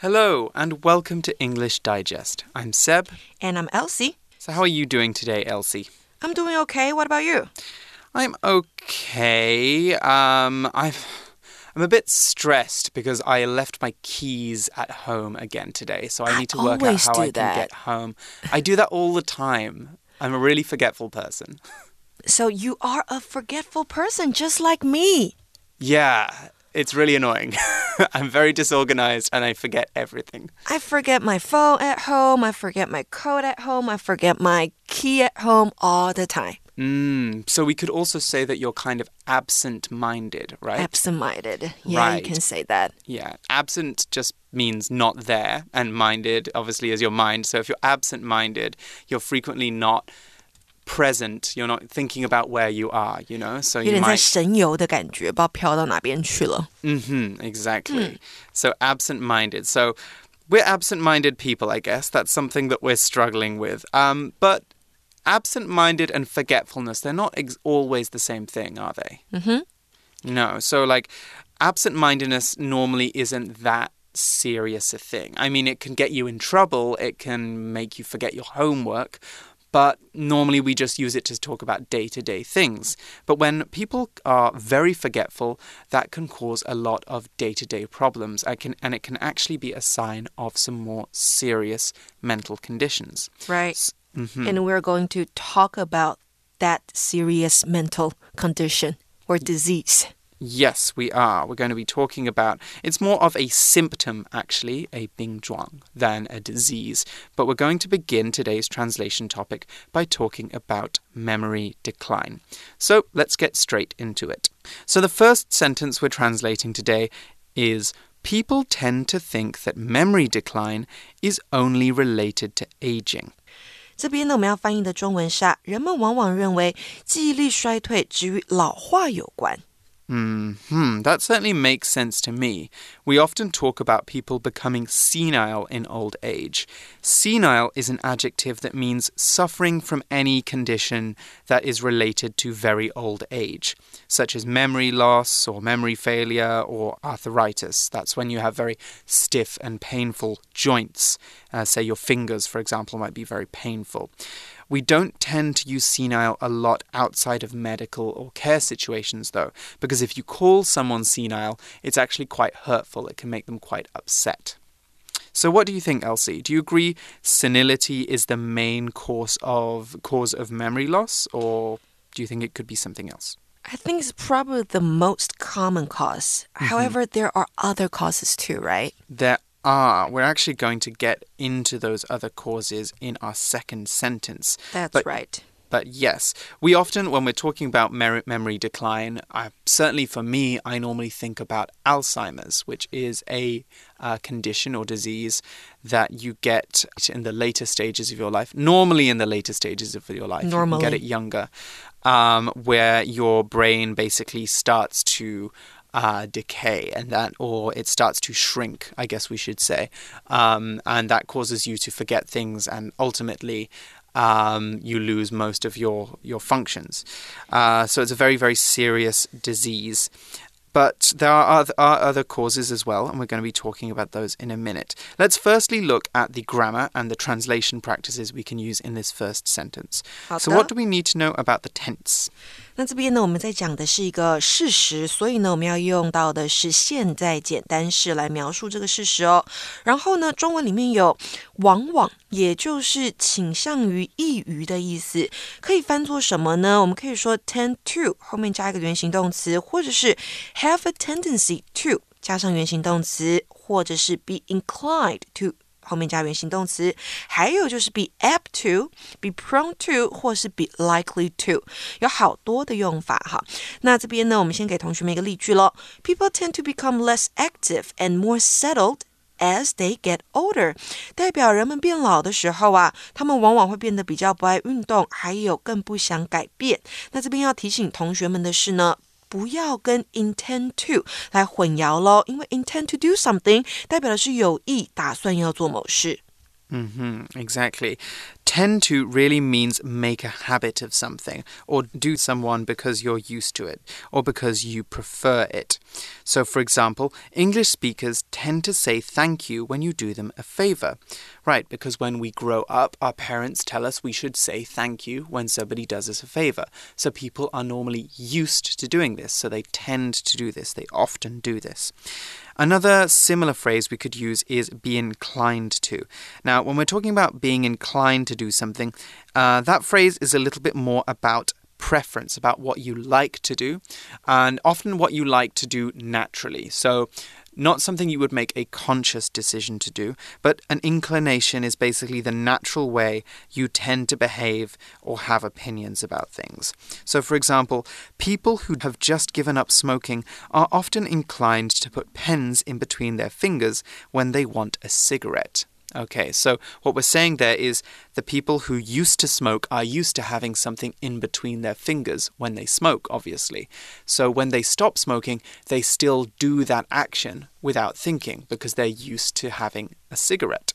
Hello, and welcome to English Digest. I'm Seb. And I'm Elsie. So, how are you doing today, Elsie? I'm doing okay. What about you? I'm okay. Um, I've. I'm a bit stressed because I left my keys at home again today, so I need to work out how I can get home. I do that all the time. I'm a really forgetful person. So you are a forgetful person just like me. Yeah, it's really annoying. I'm very disorganized and I forget everything. I forget my phone at home, I forget my coat at home, I forget my key at home all the time. Mm, so we could also say that you're kind of absent-minded, right? Absent-minded. Yeah, Right. you can say that. Yeah, absent just means not there, and minded obviously is your mind. So if you're absent minded, you're frequently not present. You're not thinking about where you are. You know, so you might. 嗯哼，exactly. Hmm. So absent-minded. So we're absent-minded people, I guess. That's something that we're struggling with. Um, but absent-minded and forgetfulness—they're not always the same thing, are they? Mm -hmm. No. So like, absent-mindedness normally isn't that serious a thing. I mean, it can get you in trouble, it can make you forget your homework, but normally we just use it to talk about day to day things. But when people are very forgetful, that can cause a lot of day to day problems. I can, and it can actually be a sign of some more serious mental conditions. Right. Mhm. And we're going to talk about that serious mental condition or disease. Yes, we are. We're going to be talking about it's more of a symptom, actually, a bingzhuang, than a disease. But we're going to begin today's translation topic by talking about memory decline. So let's get straight into it. So the first sentence we're translating today is People tend to think that memory decline is only related to aging. 这边呢，我们要翻译的中文是啊，人们往往认为记忆力衰退只与老化有关。 Hmm, that certainly makes sense to me. We often talk about people becoming senile in old age. Senile is an adjective that means suffering from any condition that is related to very old age, such as memory loss or memory failure or arthritis. That's when you have very stiff and painful joints. Uh, say your fingers, for example, might be very painful. We don't tend to use senile a lot outside of medical or care situations, though, because if you call someone senile, it's actually quite hurtful. It can make them quite upset. So, what do you think, Elsie? Do you agree senility is the main cause of cause of memory loss, or do you think it could be something else? I think it's probably the most common cause. Mm-hmm. However, there are other causes too, right? There are. We're actually going to get into those other causes in our second sentence. That's But- right. But yes, we often, when we're talking about memory decline, I, certainly for me, I normally think about Alzheimer's, which is a uh, condition or disease that you get in the later stages of your life. Normally, in the later stages of your life, you get it younger, um, where your brain basically starts to uh, decay and that or it starts to shrink i guess we should say um, and that causes you to forget things and ultimately um, you lose most of your your functions uh, so it's a very very serious disease but there are other, are other causes as well, and we're going to be talking about those in a minute. Let's firstly look at the grammar and the translation practices we can use in this first sentence. So, what do we need to know about the tense? 那这边呢，我们在讲的是一个事实，所以呢，我们要用到的是现在简单式来描述这个事实哦。然后呢，中文里面有往往，也就是倾向于、易于的意思，可以翻作什么呢？我们可以说 tend to 后面加一个原形动词，或者是 have a tendency to 加上原形动词，或者是 be inclined to。后面加原形动词，还有就是 be apt to、be prone to 或是 be likely to，有好多的用法哈。那这边呢，我们先给同学们一个例句咯。People tend to become less active and more settled as they get older，代表人们变老的时候啊，他们往往会变得比较不爱运动，还有更不想改变。那这边要提醒同学们的是呢。不要跟 intend to 来混淆喽，因为 intend to do something 代表的是有意打算要做某事。Mm-hmm, exactly. Tend to really means make a habit of something or do someone because you're used to it or because you prefer it. So, for example, English speakers tend to say thank you when you do them a favor. Right, because when we grow up, our parents tell us we should say thank you when somebody does us a favor. So, people are normally used to doing this, so they tend to do this, they often do this. Another similar phrase we could use is be inclined to. Now, when we're talking about being inclined to do something, uh, that phrase is a little bit more about preference, about what you like to do, and often what you like to do naturally. So, not something you would make a conscious decision to do, but an inclination is basically the natural way you tend to behave or have opinions about things. So, for example, people who have just given up smoking are often inclined to put pens in between their fingers when they want a cigarette. Okay, so what we're saying there is the people who used to smoke are used to having something in between their fingers when they smoke, obviously. So when they stop smoking, they still do that action without thinking because they're used to having a cigarette.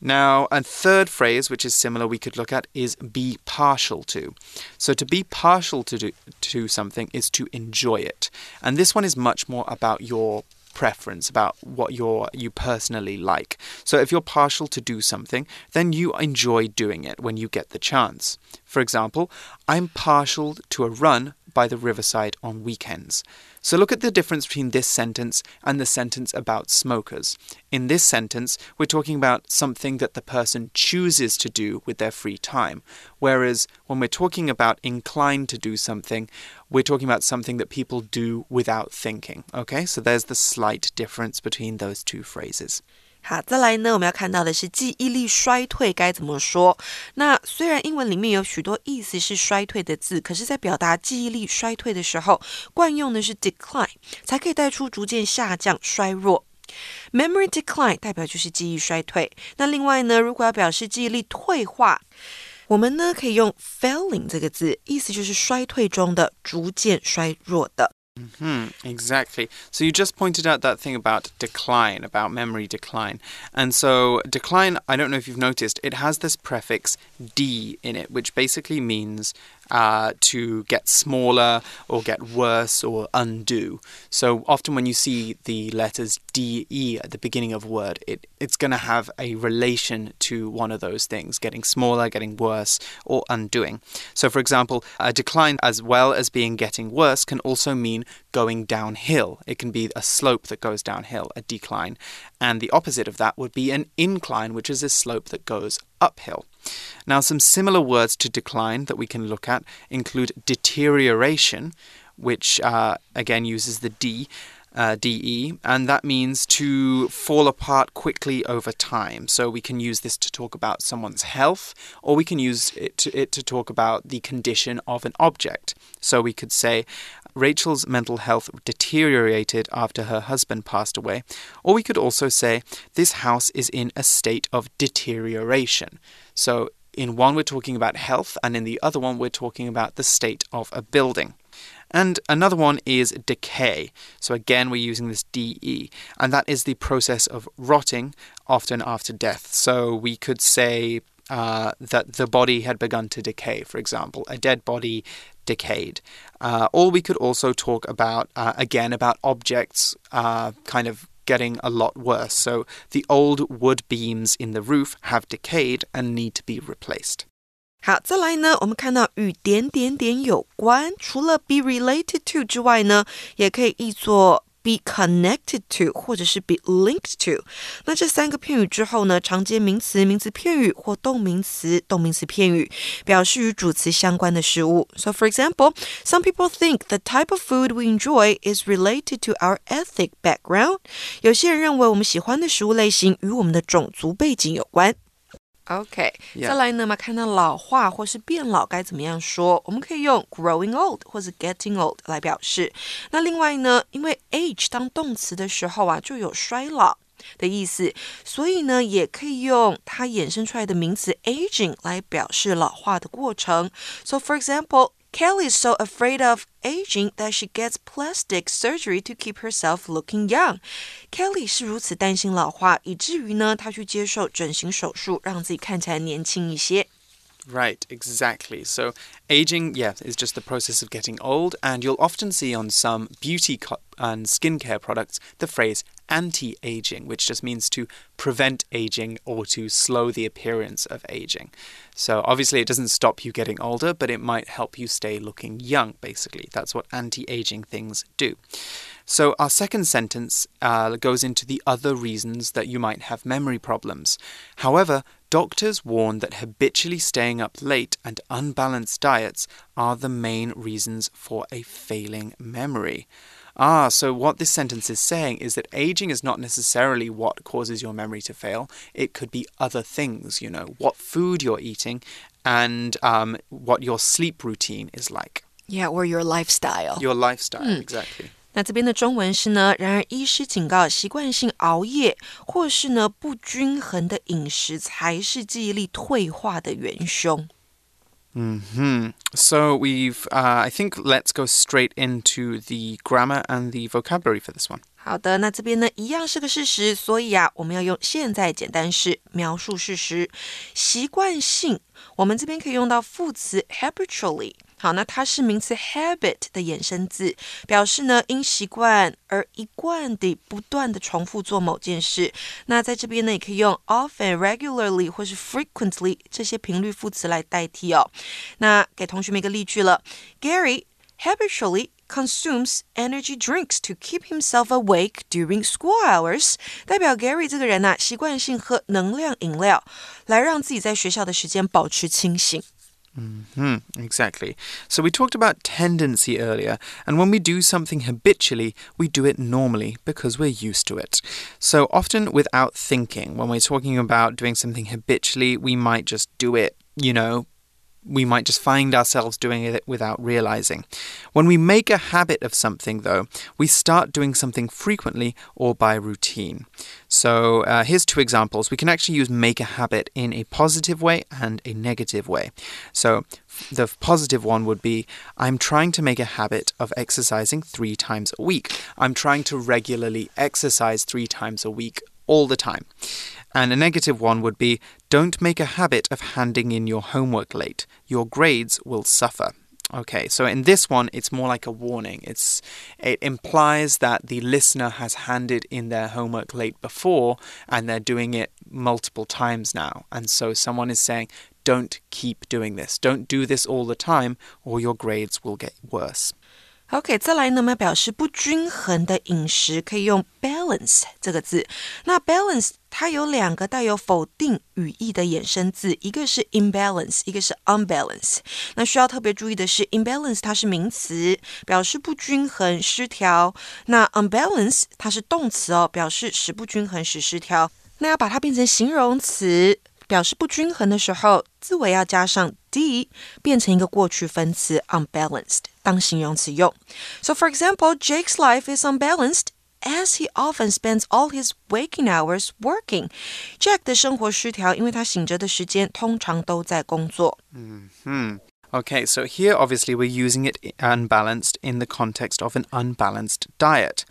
Now, a third phrase, which is similar, we could look at is be partial to. So, to be partial to, do, to something is to enjoy it. And this one is much more about your preference about what you're you personally like. So if you're partial to do something, then you enjoy doing it when you get the chance. For example, I'm partial to a run by the riverside on weekends. So look at the difference between this sentence and the sentence about smokers. In this sentence, we're talking about something that the person chooses to do with their free time. Whereas when we're talking about inclined to do something, we're talking about something that people do without thinking. Okay, so there's the slight difference between those two phrases. 好，再来呢，我们要看到的是记忆力衰退该怎么说。那虽然英文里面有许多意思是衰退的字，可是，在表达记忆力衰退的时候，惯用的是 decline，才可以带出逐渐下降、衰弱。Memory decline 代表就是记忆衰退。那另外呢，如果要表示记忆力退化，我们呢可以用 failing 这个字，意思就是衰退中的、逐渐衰弱的。Mm-hmm, exactly. So you just pointed out that thing about decline, about memory decline. And so decline, I don't know if you've noticed, it has this prefix D in it, which basically means uh, to get smaller or get worse or undo. So often when you see the letters D, E at the beginning of a word, it, it's going to have a relation to one of those things getting smaller, getting worse, or undoing. So, for example, a decline, as well as being getting worse, can also mean going downhill. It can be a slope that goes downhill, a decline. And the opposite of that would be an incline, which is a slope that goes uphill. Now, some similar words to decline that we can look at include deterioration, which uh, again uses the D. Uh, DE, and that means to fall apart quickly over time. So we can use this to talk about someone's health, or we can use it to, it to talk about the condition of an object. So we could say, Rachel's mental health deteriorated after her husband passed away. Or we could also say, This house is in a state of deterioration. So, in one, we're talking about health, and in the other one, we're talking about the state of a building. And another one is decay. So again, we're using this DE, and that is the process of rotting, often after death. So we could say uh, that the body had begun to decay, for example. A dead body decayed. Uh, or we could also talk about, uh, again, about objects uh, kind of getting a lot worse. So the old wood beams in the roof have decayed and need to be replaced. 好，再来呢，我们看到与点点点有关，除了 be related to 之外呢，也可以译作 be connected to 或者是 be linked to。那这三个片语之后呢，常接名词、名词片语或动名词、动名词片语，表示与主词相关的事物。So for example, some people think the type of food we enjoy is related to our ethnic background。有些人认为我们喜欢的食物类型与我们的种族背景有关。 OK. 再来呢，我们看到老化或是变老该怎么样说？我们可以用 growing old 或者 getting old 来表示。那另外呢，因为 age 当动词的时候啊，就有衰老的意思，所以呢，也可以用它衍生出来的名词 aging 来表示老化的过程。So for example. Kelly is so afraid of aging that she gets plastic surgery to keep herself looking young. Kelly 是如此担心老化，以至于呢，她去接受整形手术，让自己看起来年轻一些。Right, exactly. So, aging, yeah, is just the process of getting old, and you'll often see on some beauty and skincare products the phrase anti aging, which just means to prevent aging or to slow the appearance of aging. So, obviously, it doesn't stop you getting older, but it might help you stay looking young, basically. That's what anti aging things do. So, our second sentence uh, goes into the other reasons that you might have memory problems. However, doctors warn that habitually staying up late and unbalanced diets are the main reasons for a failing memory. Ah, so what this sentence is saying is that aging is not necessarily what causes your memory to fail. It could be other things, you know, what food you're eating and um, what your sleep routine is like. Yeah, or your lifestyle. Your lifestyle, mm. exactly. 那这边的中文是呢，然而医师警告，习惯性熬夜或是呢不均衡的饮食才是记忆力退化的元凶。 Hmm. So we've, uh, I think, let's go straight into the grammar and the vocabulary for this one. 好的，那这边呢一样是个事实，所以啊，我们要用现在简单式描述事实。习惯性，我们这边可以用到副词 habitually。 好，那它是名词 habit 的衍生字，表示呢因习惯而一贯地不断的重复做某件事。那在这边呢，也可以用 often、regularly 或是 frequently 这些频率副词来代替哦。那给同学们一个例句了：Gary habitually consumes energy drinks to keep himself awake during school hours。代表 Gary 这个人呐，习惯性喝能量饮料，来让自己在学校的时间保持清醒。Mm -hmm, exactly. So we talked about tendency earlier, and when we do something habitually, we do it normally because we're used to it. So often without thinking, when we're talking about doing something habitually, we might just do it, you know, we might just find ourselves doing it without realizing. When we make a habit of something, though, we start doing something frequently or by routine. So uh, here's two examples. We can actually use make a habit in a positive way and a negative way. So the positive one would be I'm trying to make a habit of exercising three times a week. I'm trying to regularly exercise three times a week all the time. And a negative one would be don't make a habit of handing in your homework late. Your grades will suffer. Okay, so in this one, it's more like a warning. It's it implies that the listener has handed in their homework late before, and they're doing it multiple times now. And so someone is saying, "Don't keep doing this. Don't do this all the time, or your grades will get worse." OK，再来呢，我们表示不均衡的饮食，可以用 balance 这个字。那 balance 它有两个带有否定语义的衍生字，一个是 imbalance，一个是 unbalance。那需要特别注意的是，imbalance 它是名词，表示不均衡、失调；那 unbalance 它是动词哦，表示使不均衡、使失调。那要把它变成形容词。表示不均衡的时候，字尾要加上 d，变成一个过去分词 unbalanced 当形容词用。So for example, Jake's life is unbalanced as he often spends all his waking hours working. Jack 的生活失调，因为他醒着的时间通常都在工作。嗯哼。Okay, so here obviously we're using it unbalanced in the context of an unbalanced diet.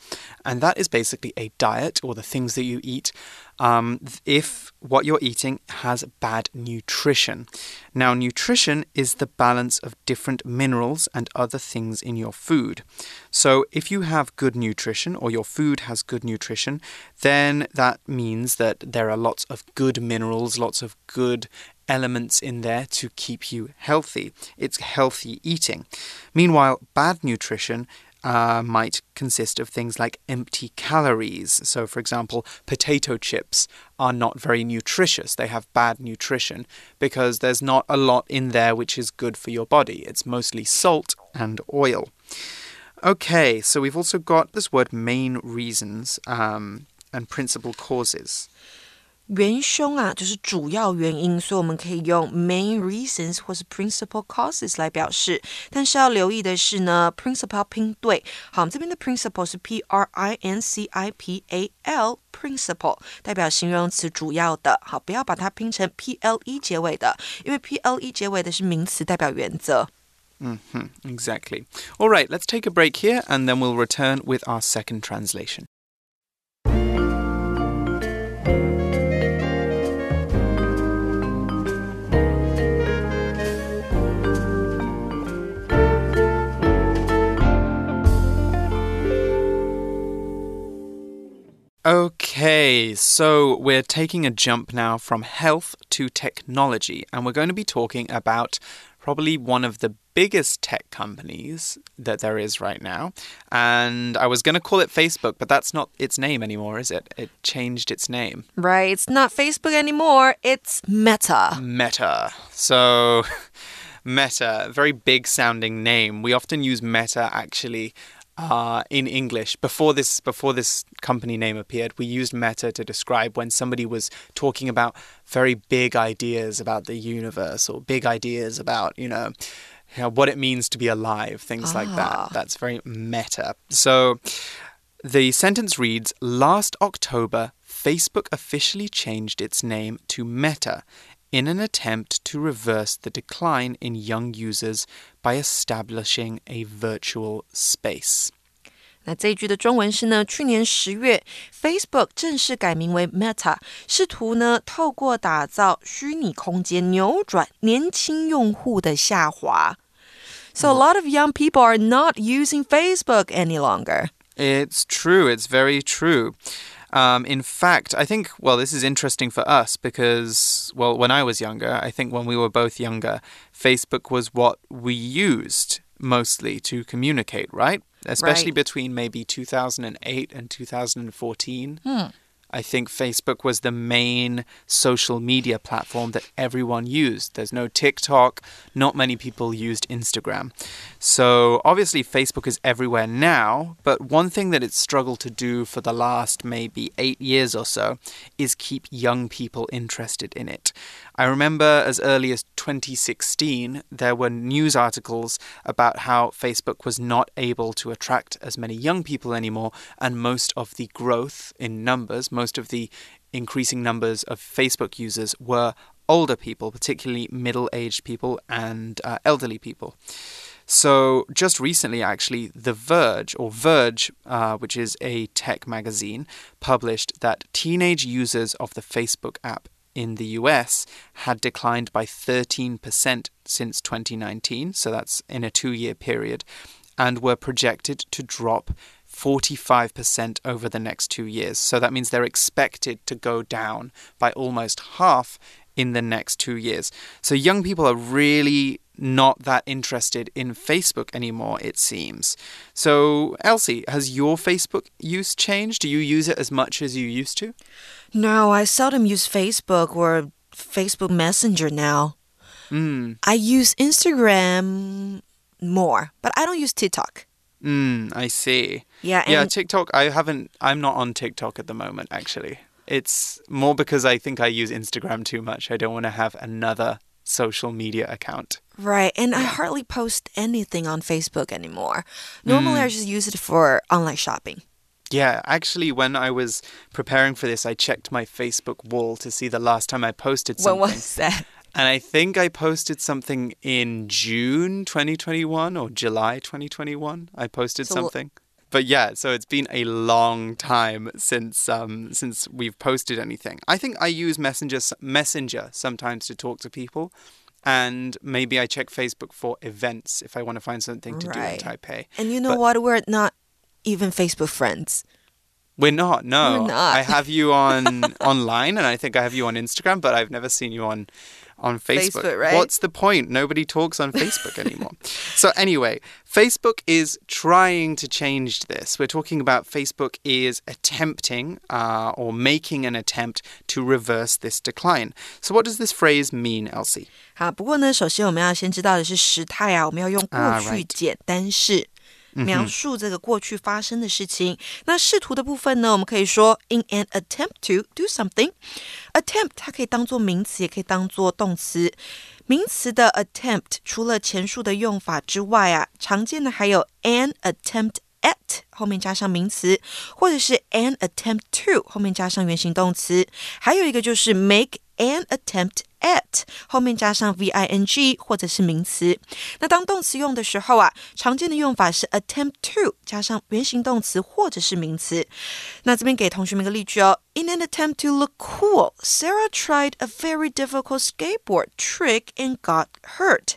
And that is basically a diet or the things that you eat um, if what you're eating has bad nutrition. Now, nutrition is the balance of different minerals and other things in your food. So, if you have good nutrition or your food has good nutrition, then that means that there are lots of good minerals, lots of good elements in there to keep you healthy. It's healthy eating. Meanwhile, bad nutrition uh, might consist of things like empty calories. So, for example, potato chips are not very nutritious. They have bad nutrition because there's not a lot in there which is good for your body. It's mostly salt and oil. Okay, so we've also got this word main reasons um, and principal causes. 元凶啊，就是主要原因，所以我们可以用 main reasons 或是 principal causes 来表示。但是要留意的是呢，principal 拼对。好，这边的 principal 是 p r i n c i p a l，principal 代表形容词主要的。好，不要把它拼成 p l e 结尾的，因为 p l e 结尾的是名词，代表原则。 hmm exactly. All right, let's take a break here and then we'll return with our second translation. Okay, so we're taking a jump now from health to technology, and we're going to be talking about probably one of the biggest tech companies that there is right now. And I was going to call it Facebook, but that's not its name anymore, is it? It changed its name. Right, it's not Facebook anymore, it's Meta. Meta. So. Meta, very big sounding name. We often use Meta actually uh, in English before this before this company name appeared. We used meta to describe when somebody was talking about very big ideas about the universe or big ideas about you know. You know what it means to be alive, things like that. Ah. That's very meta. So the sentence reads Last October, Facebook officially changed its name to Meta in an attempt to reverse the decline in young users by establishing a virtual space. 那这一句的中文是呢，去年十月，Facebook 正式改名为 Meta，试图呢透过打造虚拟空间扭转年轻用户的下滑。So a lot of young people are not using Facebook any longer. It's true, it's very true. Um, in fact, I think, well, this is interesting for us because, well, when I was younger, I think when we were both younger, Facebook was what we used mostly to communicate, right? Especially Right. between maybe 2008 and 2014. I think Facebook was the main social media platform that everyone used. There's no TikTok, not many people used Instagram. So obviously, Facebook is everywhere now, but one thing that it's struggled to do for the last maybe eight years or so is keep young people interested in it. I remember as early as 2016, there were news articles about how Facebook was not able to attract as many young people anymore, and most of the growth in numbers, most of the increasing numbers of Facebook users were older people, particularly middle aged people and uh, elderly people. So, just recently, actually, The Verge, or Verge, uh, which is a tech magazine, published that teenage users of the Facebook app in the US had declined by 13% since 2019. So, that's in a two year period, and were projected to drop 45% over the next two years. So, that means they're expected to go down by almost half in the next two years. So, young people are really not that interested in Facebook anymore, it seems. So, Elsie, has your Facebook use changed? Do you use it as much as you used to? No, I seldom use Facebook or Facebook Messenger now. Mm, I use Instagram more, but I don't use TikTok. mm, I see. Yeah, yeah, TikTok, I haven't, I'm not on TikTok at the moment, actually. It's more because I think I use Instagram too much. I don't want to have another social media account. Right, and I hardly post anything on Facebook anymore. Normally, I mm. just use it for online shopping. Yeah, actually, when I was preparing for this, I checked my Facebook wall to see the last time I posted something. When was that? And I think I posted something in June 2021 or July 2021. I posted So- something. But yeah, so it's been a long time since um, since we've posted anything. I think I use Messenger Messenger sometimes to talk to people, and maybe I check Facebook for events if I want to find something to Right. do in Taipei. And you know But- what? We're not even Facebook friends. We're not. No, We're not. I have you on online, and I think I have you on Instagram, but I've never seen you on on Facebook. Facebook, right? What's the point? Nobody talks on Facebook anymore. so anyway, Facebook is trying to change this. We're talking about Facebook is attempting uh, or making an attempt to reverse this decline. So what does this phrase mean, Elsie? 好，不过呢，首先我们要先知道的是时态啊，我们要用过 Ah, 去 right. 简单式。 描述这个过去发生的事情。那试图的部分呢，我们可以说 in an attempt to do something。attempt 它可以当做名词，也可以当做动词。名词的 attempt 除了前述的用法之外啊，常见的还有 an attempt at 后面加上名词，或者是 an attempt to 后面加上原形动词。还有一个就是 make an attempt at 后面加上 v i n g 或者是名词。那当动词用的时候啊，常见的用法是 attempt to 加上原形动词或者是名词。那这边给同学们一个例句哦。In an attempt to look cool, Sarah tried a very difficult skateboard trick and got hurt.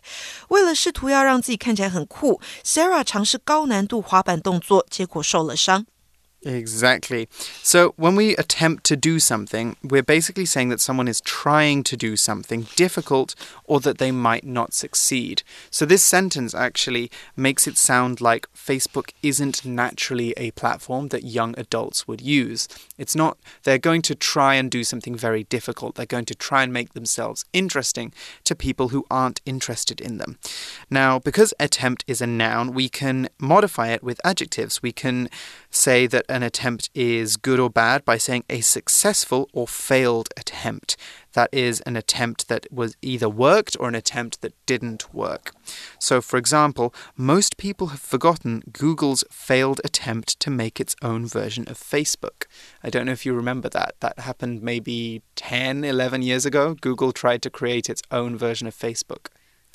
为了试图要让自己看起来很酷，Sarah 尝试高难度滑板动作，结果受了伤。 Exactly. So when we attempt to do something, we're basically saying that someone is trying to do something difficult or that they might not succeed. So this sentence actually makes it sound like Facebook isn't naturally a platform that young adults would use. It's not, they're going to try and do something very difficult. They're going to try and make themselves interesting to people who aren't interested in them. Now, because attempt is a noun, we can modify it with adjectives. We can say that an attempt is good or bad by saying a successful or failed attempt. That is an attempt that was either worked or an attempt that didn't work. So, for example, most people have forgotten Google's failed attempt to make its own version of Facebook. I don't know if you remember that. That happened maybe 10, 11 years ago. Google tried to create its own version of Facebook.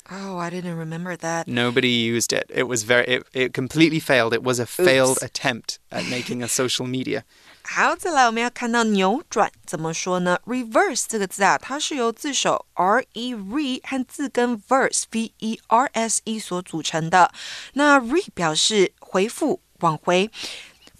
Oh, I didn't remember that. Nobody used it. It was very it, it completely failed. It was a failed Oops. attempt at making a social media. 好，再来我们要看到扭转怎么说呢？reverse 这个字啊，它是由字首 r e re 和字根 verse v e r s e 所组成的。那 re 表示回复、往回。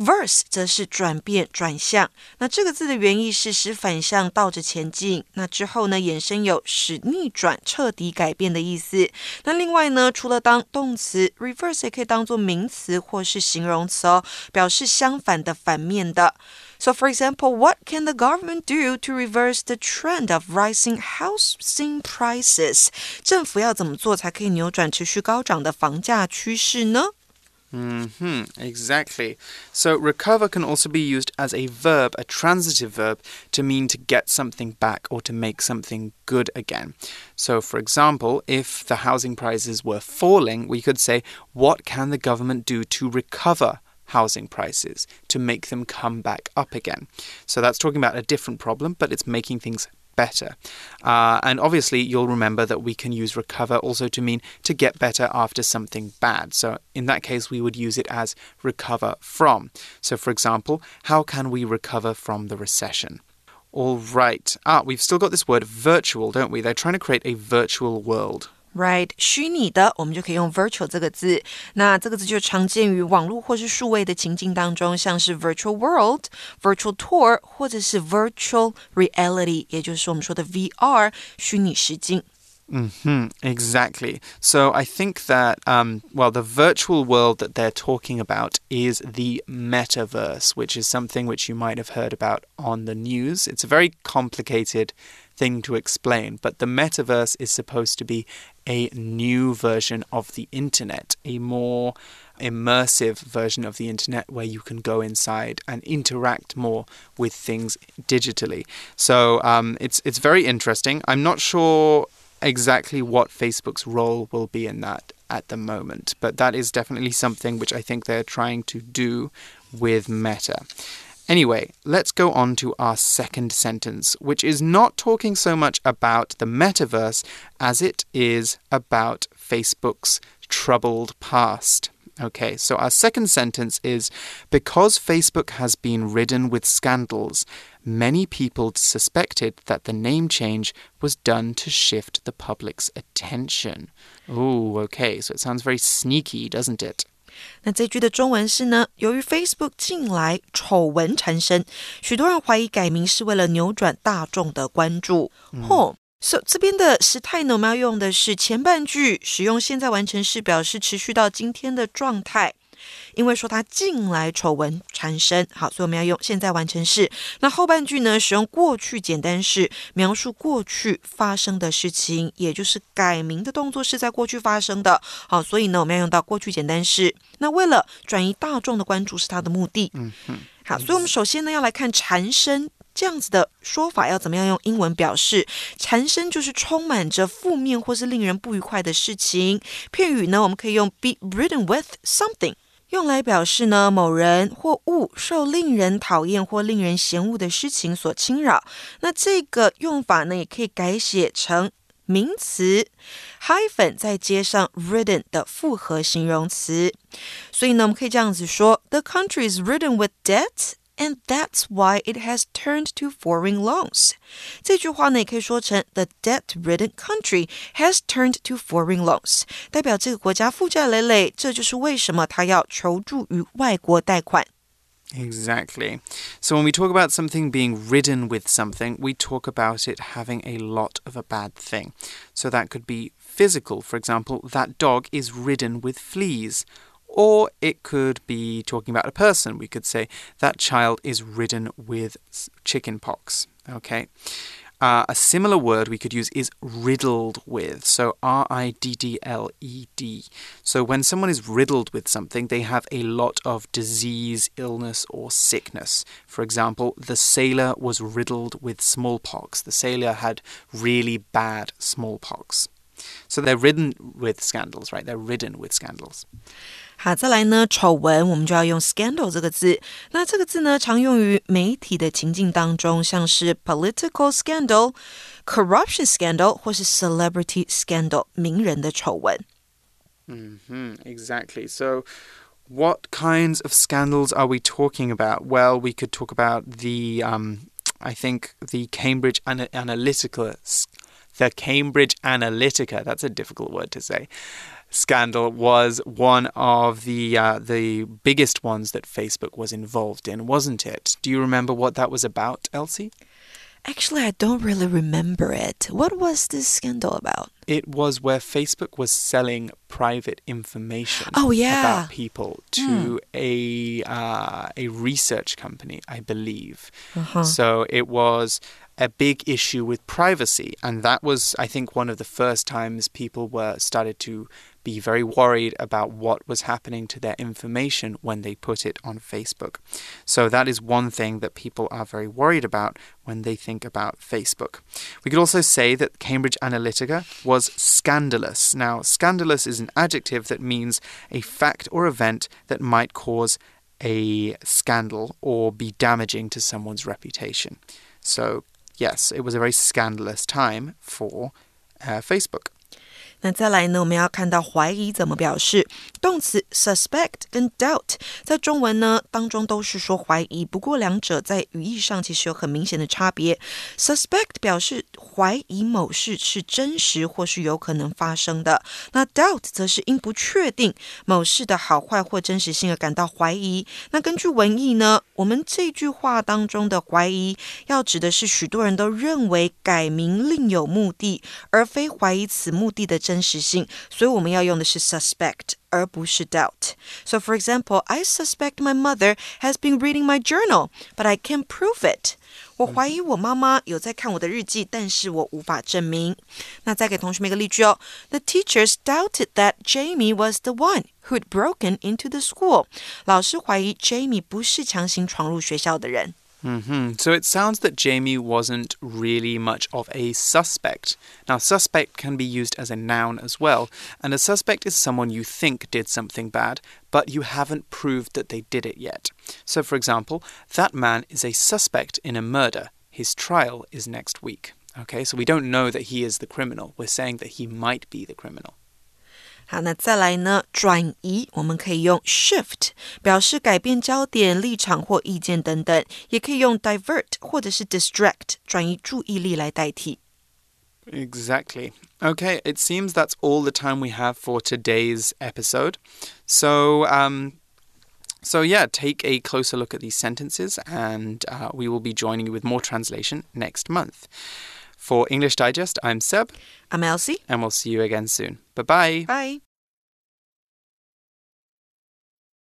Verse 则是转变、转向。那这个字的原意是使反向倒着前进。那之后呢，衍生有使逆转、彻底改变的意思。那另外呢，除了当动词，reverse 也可以当做名词或是形容词哦，表示相反的、反面的。So, for example, what can the government do to reverse the trend of rising housing prices？政府要怎么做才可以扭转持续高涨的房价趋势呢？Hmm, exactly. So recover can also be used as a verb, a transitive verb, to mean to get something back or to make something good again. So, for example, if the housing prices were falling, we could say, What can the government do to recover? housing prices to make them come back up again. So that's talking about a different problem, but it's making things better. Uh, and obviously, you'll remember that we can use recover also to mean to get better after something bad. So, in that case, we would use it as recover from. So, for example, how can we recover from the recession? All right. Ah, we've still got this word virtual, don't we? They're trying to create a virtual world. Right，虚拟的，我们就可以用 virtual 这个字。那这个字就常见于网络或是数位的情境当中，像是 virtual world、virtual tour 或者是 virtual reality，也就是我们说的 VR 虚拟实境。Mm-hmm, exactly. So I think that, um, well, the virtual world that they're talking about is the metaverse, which is something which you might have heard about on the news. It's a very complicated thing to explain, but the metaverse is supposed to be a new version of the internet, a more immersive version of the internet where you can go inside and interact more with things digitally. So um, it's it's very interesting. I'm not sure exactly what Facebook's role will be in that at the moment, but that is definitely something which I think they're trying to do with Meta. Anyway, let's go on to our second sentence, which is not talking so much about the metaverse as it is about Facebook's troubled past. Okay, so our second sentence is Because Facebook has been ridden with scandals, many people suspected that the name change was done to shift the public's attention. Oh, okay, so it sounds very sneaky, doesn't it? 那这句的中文是呢？由于 Facebook 近来丑闻缠身，许多人怀疑改名是为了扭转大众的关注。嚯、嗯！所、so, 这边的时态呢，我们要用的是前半句，使用现在完成式表示持续到今天的状态。因为说他近来丑闻缠身，好，所以我们要用现在完成式。那后半句呢，使用过去简单式描述过去发生的事情，也就是改名的动作是在过去发生的。好，所以呢，我们要用到过去简单式。那为了转移大众的关注是它的目的。嗯嗯。好，所以我们首先呢要来看缠身这样子的说法要怎么样用英文表示？缠身就是充满着负面或是令人不愉快的事情。片语呢，我们可以用 be ridden with something。用来表示呢某人或物受令人讨厌或令人嫌恶的事情所侵扰。那这个用法呢，也可以改写成名词 hyphen 再接上 ridden 的复合形容词。所以呢，我们可以这样子说：The country is ridden with debt。And that's why it has turned to foreign loans。这句话呢，也可以说成 The debt-ridden country has turned to foreign loans，代表这个国家负债累累，这就是为什么它要求助于外国贷款。Exactly. So when we talk about something being ridden with something, we talk about it having a lot of a bad thing. So that could be physical. For example, that dog is ridden with fleas. or it could be talking about a person. We could say that child is ridden with chicken pox. Okay. Uh, a similar word we could use is riddled with. So R I D D L E D. So when someone is riddled with something, they have a lot of disease, illness, or sickness. For example, the sailor was riddled with smallpox. The sailor had really bad smallpox. So they're ridden with scandals, right? They're ridden with scandals. 好，再来呢，丑闻我们就要用 scandal 这个字。那这个字呢，常用于媒体的情境当中，像是 political scandal、corruption scandal 或是 celebrity scandal 名人的丑闻。Mm hmm, exactly. So, what kinds of scandals are we talking about? Well, we could talk about the, um, I think, the Cambridge Analytica, the Cambridge Analytica. That's a difficult word to say scandal was one of the uh, the biggest ones that Facebook was involved in, wasn't it? Do you remember what that was about, Elsie? Actually, I don't really remember it. What was this scandal about? It was where Facebook was selling private information oh, yeah. about people to mm. a uh, a research company, I believe. Uh -huh. So it was a big issue with privacy, and that was, I think, one of the first times people were started to be very worried about what was happening to their information when they put it on Facebook. So that is one thing that people are very worried about when they think about Facebook. We could also say that Cambridge Analytica was scandalous. Now, scandalous is an adjective that means a fact or event that might cause a scandal or be damaging to someone's reputation. So, yes, it was a very scandalous time for uh, Facebook. 那再来呢？我们要看到怀疑怎么表示。动词 suspect 跟 doubt 在中文呢当中都是说怀疑，不过两者在语义上其实有很明显的差别。suspect 表示怀疑某事是真实或是有可能发生的，那 doubt 则是因不确定某事的好坏或真实性而感到怀疑。那根据文意呢，我们这句话当中的怀疑要指的是许多人都认为改名另有目的，而非怀疑此目的的真。真实性，所以我们要用的是 suspect，而不是 doubt。So for example, I suspect my mother has been reading my journal, but I can't prove it. 我怀疑我妈妈有在看我的日记，但是我无法证明。那再给同学们一个例句哦。The teachers doubted that Jamie was the one who'd broken into the school. 老师怀疑 Jamie 不是强行闯入学校的人。 Mm -hmm. So it sounds that Jamie wasn't really much of a suspect. Now, suspect can be used as a noun as well, and a suspect is someone you think did something bad, but you haven't proved that they did it yet. So, for example, that man is a suspect in a murder. His trial is next week. Okay, so we don't know that he is the criminal. We're saying that he might be the criminal. 好，那再来呢？转移我们可以用 shift 表示改变焦点、立场或意见等等，也可以用 divert 或者是 distract 转移注意力来代替。Exactly. Okay, it seems that's all the time we have for today's episode. So, um, so yeah, take a closer look at these sentences, and uh, we will be joining you with more translation next month. For English Digest, I'm Seb. I'm Elsie. And we'll see you again soon. Bye-bye. Bye.